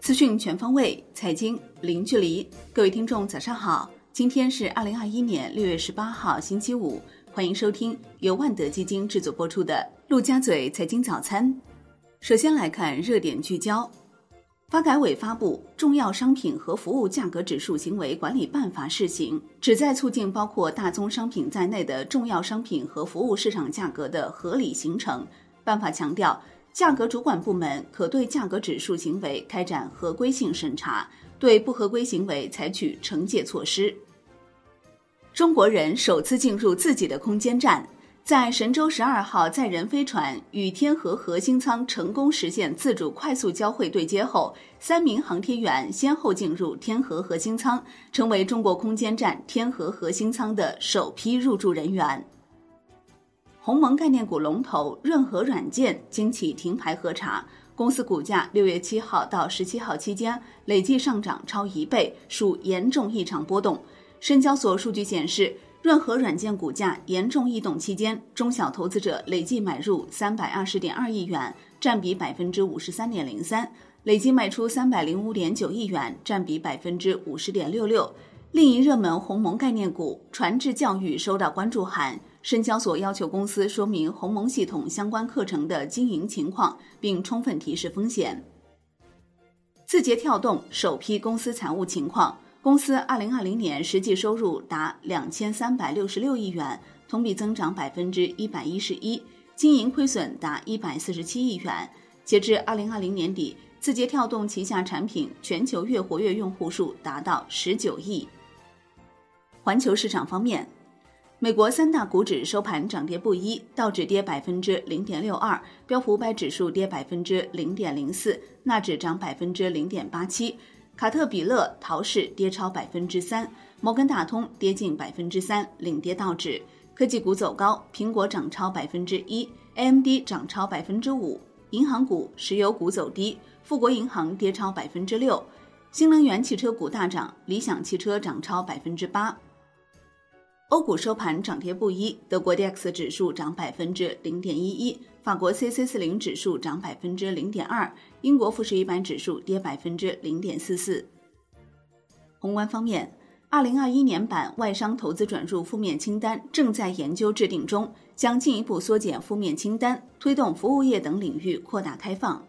资讯全方位，财经零距离。各位听众，早上好！今天是二零二一年六月十八号，星期五。欢迎收听由万德基金制作播出的《陆家嘴财经早餐》。首先来看热点聚焦。发改委发布《重要商品和服务价格指数行为管理办法（试行）》，旨在促进包括大宗商品在内的重要商品和服务市场价格的合理形成。办法强调。价格主管部门可对价格指数行为开展合规性审查，对不合规行为采取惩戒措施。中国人首次进入自己的空间站，在神舟十二号载人飞船与天河核心舱成功实现自主快速交会对接后，三名航天员先后进入天河核心舱，成为中国空间站天河核心舱的首批入驻人员。鸿蒙概念股龙头润和软件经起停牌核查，公司股价六月七号到十七号期间累计上涨超一倍，属严重异常波动。深交所数据显示，润和软件股价严重异动期间，中小投资者累计买入三百二十点二亿元，占比百分之五十三点零三；累计卖出三百零五点九亿元，占比百分之五十点六六。另一热门鸿蒙概念股传智教育收到关注函。深交所要求公司说明鸿蒙系统相关课程的经营情况，并充分提示风险。字节跳动首批公司财务情况：公司二零二零年实际收入达两千三百六十六亿元，同比增长百分之一百一十一；经营亏损达一百四十七亿元。截至二零二零年底，字节跳动旗下产品全球月活跃用户数达到十九亿。环球市场方面。美国三大股指收盘涨跌不一，道指跌百分之零点六二，标普五百指数跌百分之零点零四，纳指涨百分之零点八七，卡特彼勒陶氏跌超百分之三，摩根大通跌近百分之三，领跌道指。科技股走高，苹果涨超百分之一，AMD 涨超百分之五。银行股、石油股走低，富国银行跌超百分之六，新能源汽车股大涨，理想汽车涨超百分之八。欧股收盘涨跌不一，德国 D X 指数涨百分之零点一一，法国 C C 四零指数涨百分之零点二，英国富时一百指数跌百分之零点四四。宏观方面，二零二一年版外商投资转入负面清单正在研究制定中，将进一步缩减负面清单，推动服务业等领域扩大开放。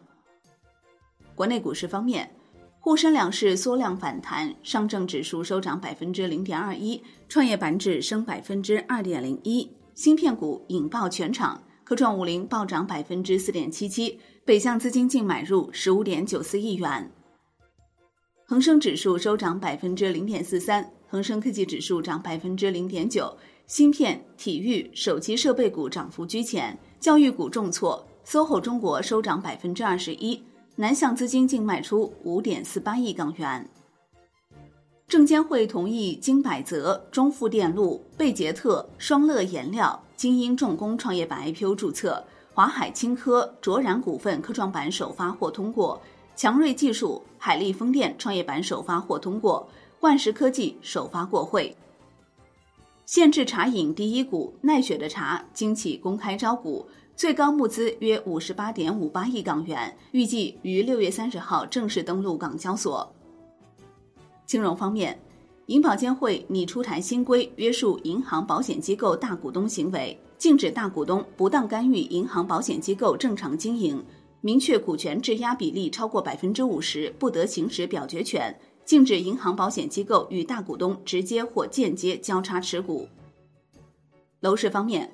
国内股市方面。沪深两市缩量反弹，上证指数收涨百分之零点二一，创业板指升百分之二点零一。芯片股引爆全场，科创五零暴涨百分之四点七七，北向资金净买入十五点九四亿元。恒生指数收涨百分之零点四三，恒生科技指数涨百分之零点九。芯片、体育、手机设备股涨幅居前，教育股重挫，SOHO 中国收涨百分之二十一。南向资金净卖出五点四八亿港元。证监会同意金百泽、中富电路、贝杰特、双乐颜料、精英重工创业板 IPO 注册，华海清科、卓然股份科创板首发或通过，强瑞技术、海力风电创业板首发或通过，万石科技首发过会。限制茶饮第一股奈雪的茶经起公开招股。最高募资约五十八点五八亿港元，预计于六月三十号正式登陆港交所。金融方面，银保监会拟出台新规，约束银行保险机构大股东行为，禁止大股东不当干预银行保险机构正常经营，明确股权质押比例超过百分之五十不得行使表决权，禁止银行保险机构与大股东直接或间接交叉持股。楼市方面。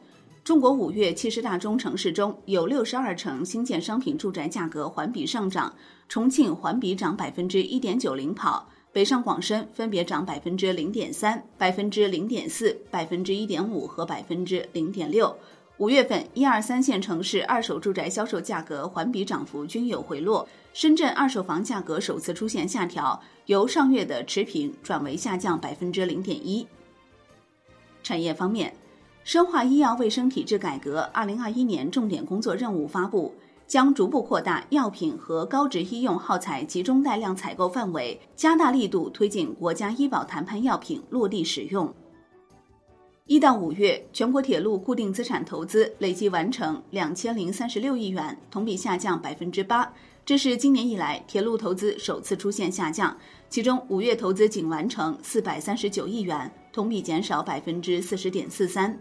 中国五月七十大中城市中有六十二城新建商品住宅价格环比上涨，重庆环比涨百分之一点九领跑，北上广深分别涨百分之零点三、百分之零点四、百分之一点五和百分之零点六。五月份一二三线城市二手住宅销售价格环比涨幅均有回落，深圳二手房价格首次出现下调，由上月的持平转为下降百分之零点一。产业方面。深化医药卫生体制改革，二零二一年重点工作任务发布，将逐步扩大药品和高值医用耗材集中带量采购范围，加大力度推进国家医保谈判药品落地使用。一到五月，全国铁路固定资产投资累计完成两千零三十六亿元，同比下降百分之八。这是今年以来铁路投资首次出现下降。其中，五月投资仅完成四百三十九亿元，同比减少百分之四十点四三。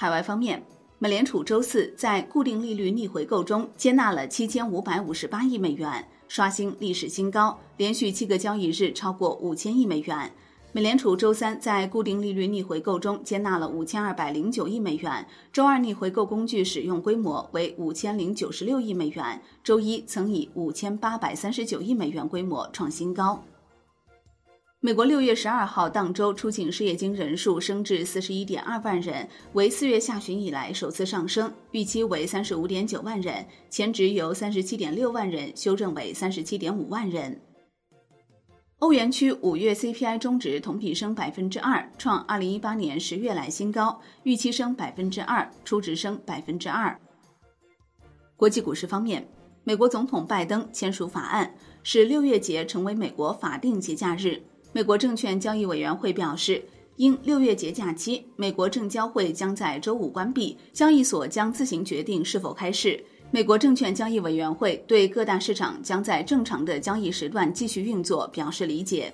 海外方面，美联储周四在固定利率逆回购中接纳了七千五百五十八亿美元，刷新历史新高，连续七个交易日超过五千亿美元。美联储周三在固定利率逆回购中接纳了五千二百零九亿美元，周二逆回购工具使用规模为五千零九十六亿美元，周一曾以五千八百三十九亿美元规模创新高。美国六月十二号当周出境失业金人数升至四十一点二万人，为四月下旬以来首次上升，预期为三十五点九万人，前值由三十七点六万人修正为三十七点五万人。欧元区五月 CPI 中值同比升百分之二，创二零一八年十月来新高，预期升百分之二，初值升百分之二。国际股市方面，美国总统拜登签署法案，使六月节成为美国法定节假日。美国证券交易委员会表示，因六月节假期，美国证交会将在周五关闭，交易所将自行决定是否开市。美国证券交易委员会对各大市场将在正常的交易时段继续运作表示理解。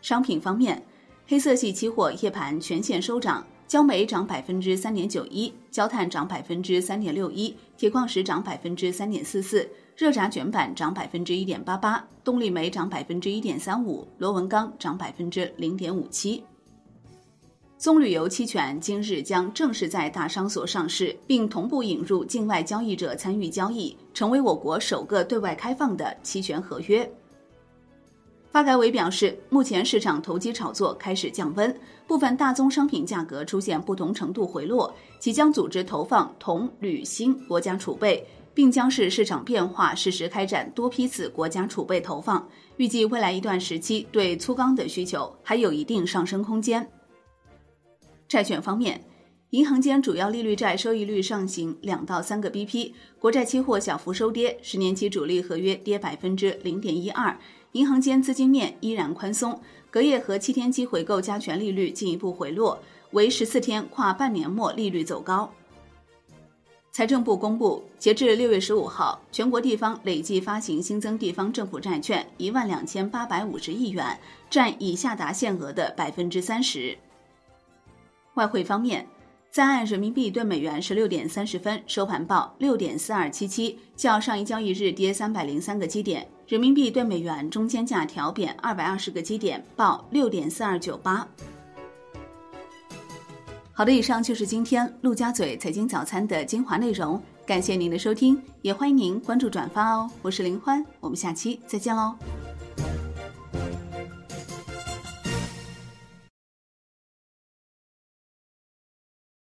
商品方面，黑色系期货夜盘全线收涨，焦煤涨百分之三点九一，焦炭涨百分之三点六一，铁矿石涨百分之三点四四，热轧卷板涨百分之一点八八，动力煤涨百分之一点三五，螺纹钢涨百分之零点五七。棕榈油期权今日将正式在大商所上市，并同步引入境外交易者参与交易，成为我国首个对外开放的期权合约。发改委表示，目前市场投机炒作开始降温，部分大宗商品价格出现不同程度回落，即将组织投放铜、铝、锌国家储备，并将视市场变化适时开展多批次国家储备投放。预计未来一段时期对粗钢的需求还有一定上升空间。债券方面，银行间主要利率债收益率上行两到三个 BP，国债期货小幅收跌，十年期主力合约跌百分之零点一二。银行间资金面依然宽松，隔夜和七天期回购加权利率进一步回落，为十四天跨半年末利率走高。财政部公布，截至六月十五号，全国地方累计发行新增地方政府债券一万两千八百五十亿元，占已下达限额的百分之三十。外汇方面，在岸人民币对美元十六点三十分收盘报六点四二七七，较上一交易日跌三百零三个基点。人民币对美元中间价调贬二百二十个基点，报六点四二九八。好的，以上就是今天陆家嘴财经早餐的精华内容，感谢您的收听，也欢迎您关注转发哦。我是林欢，我们下期再见喽。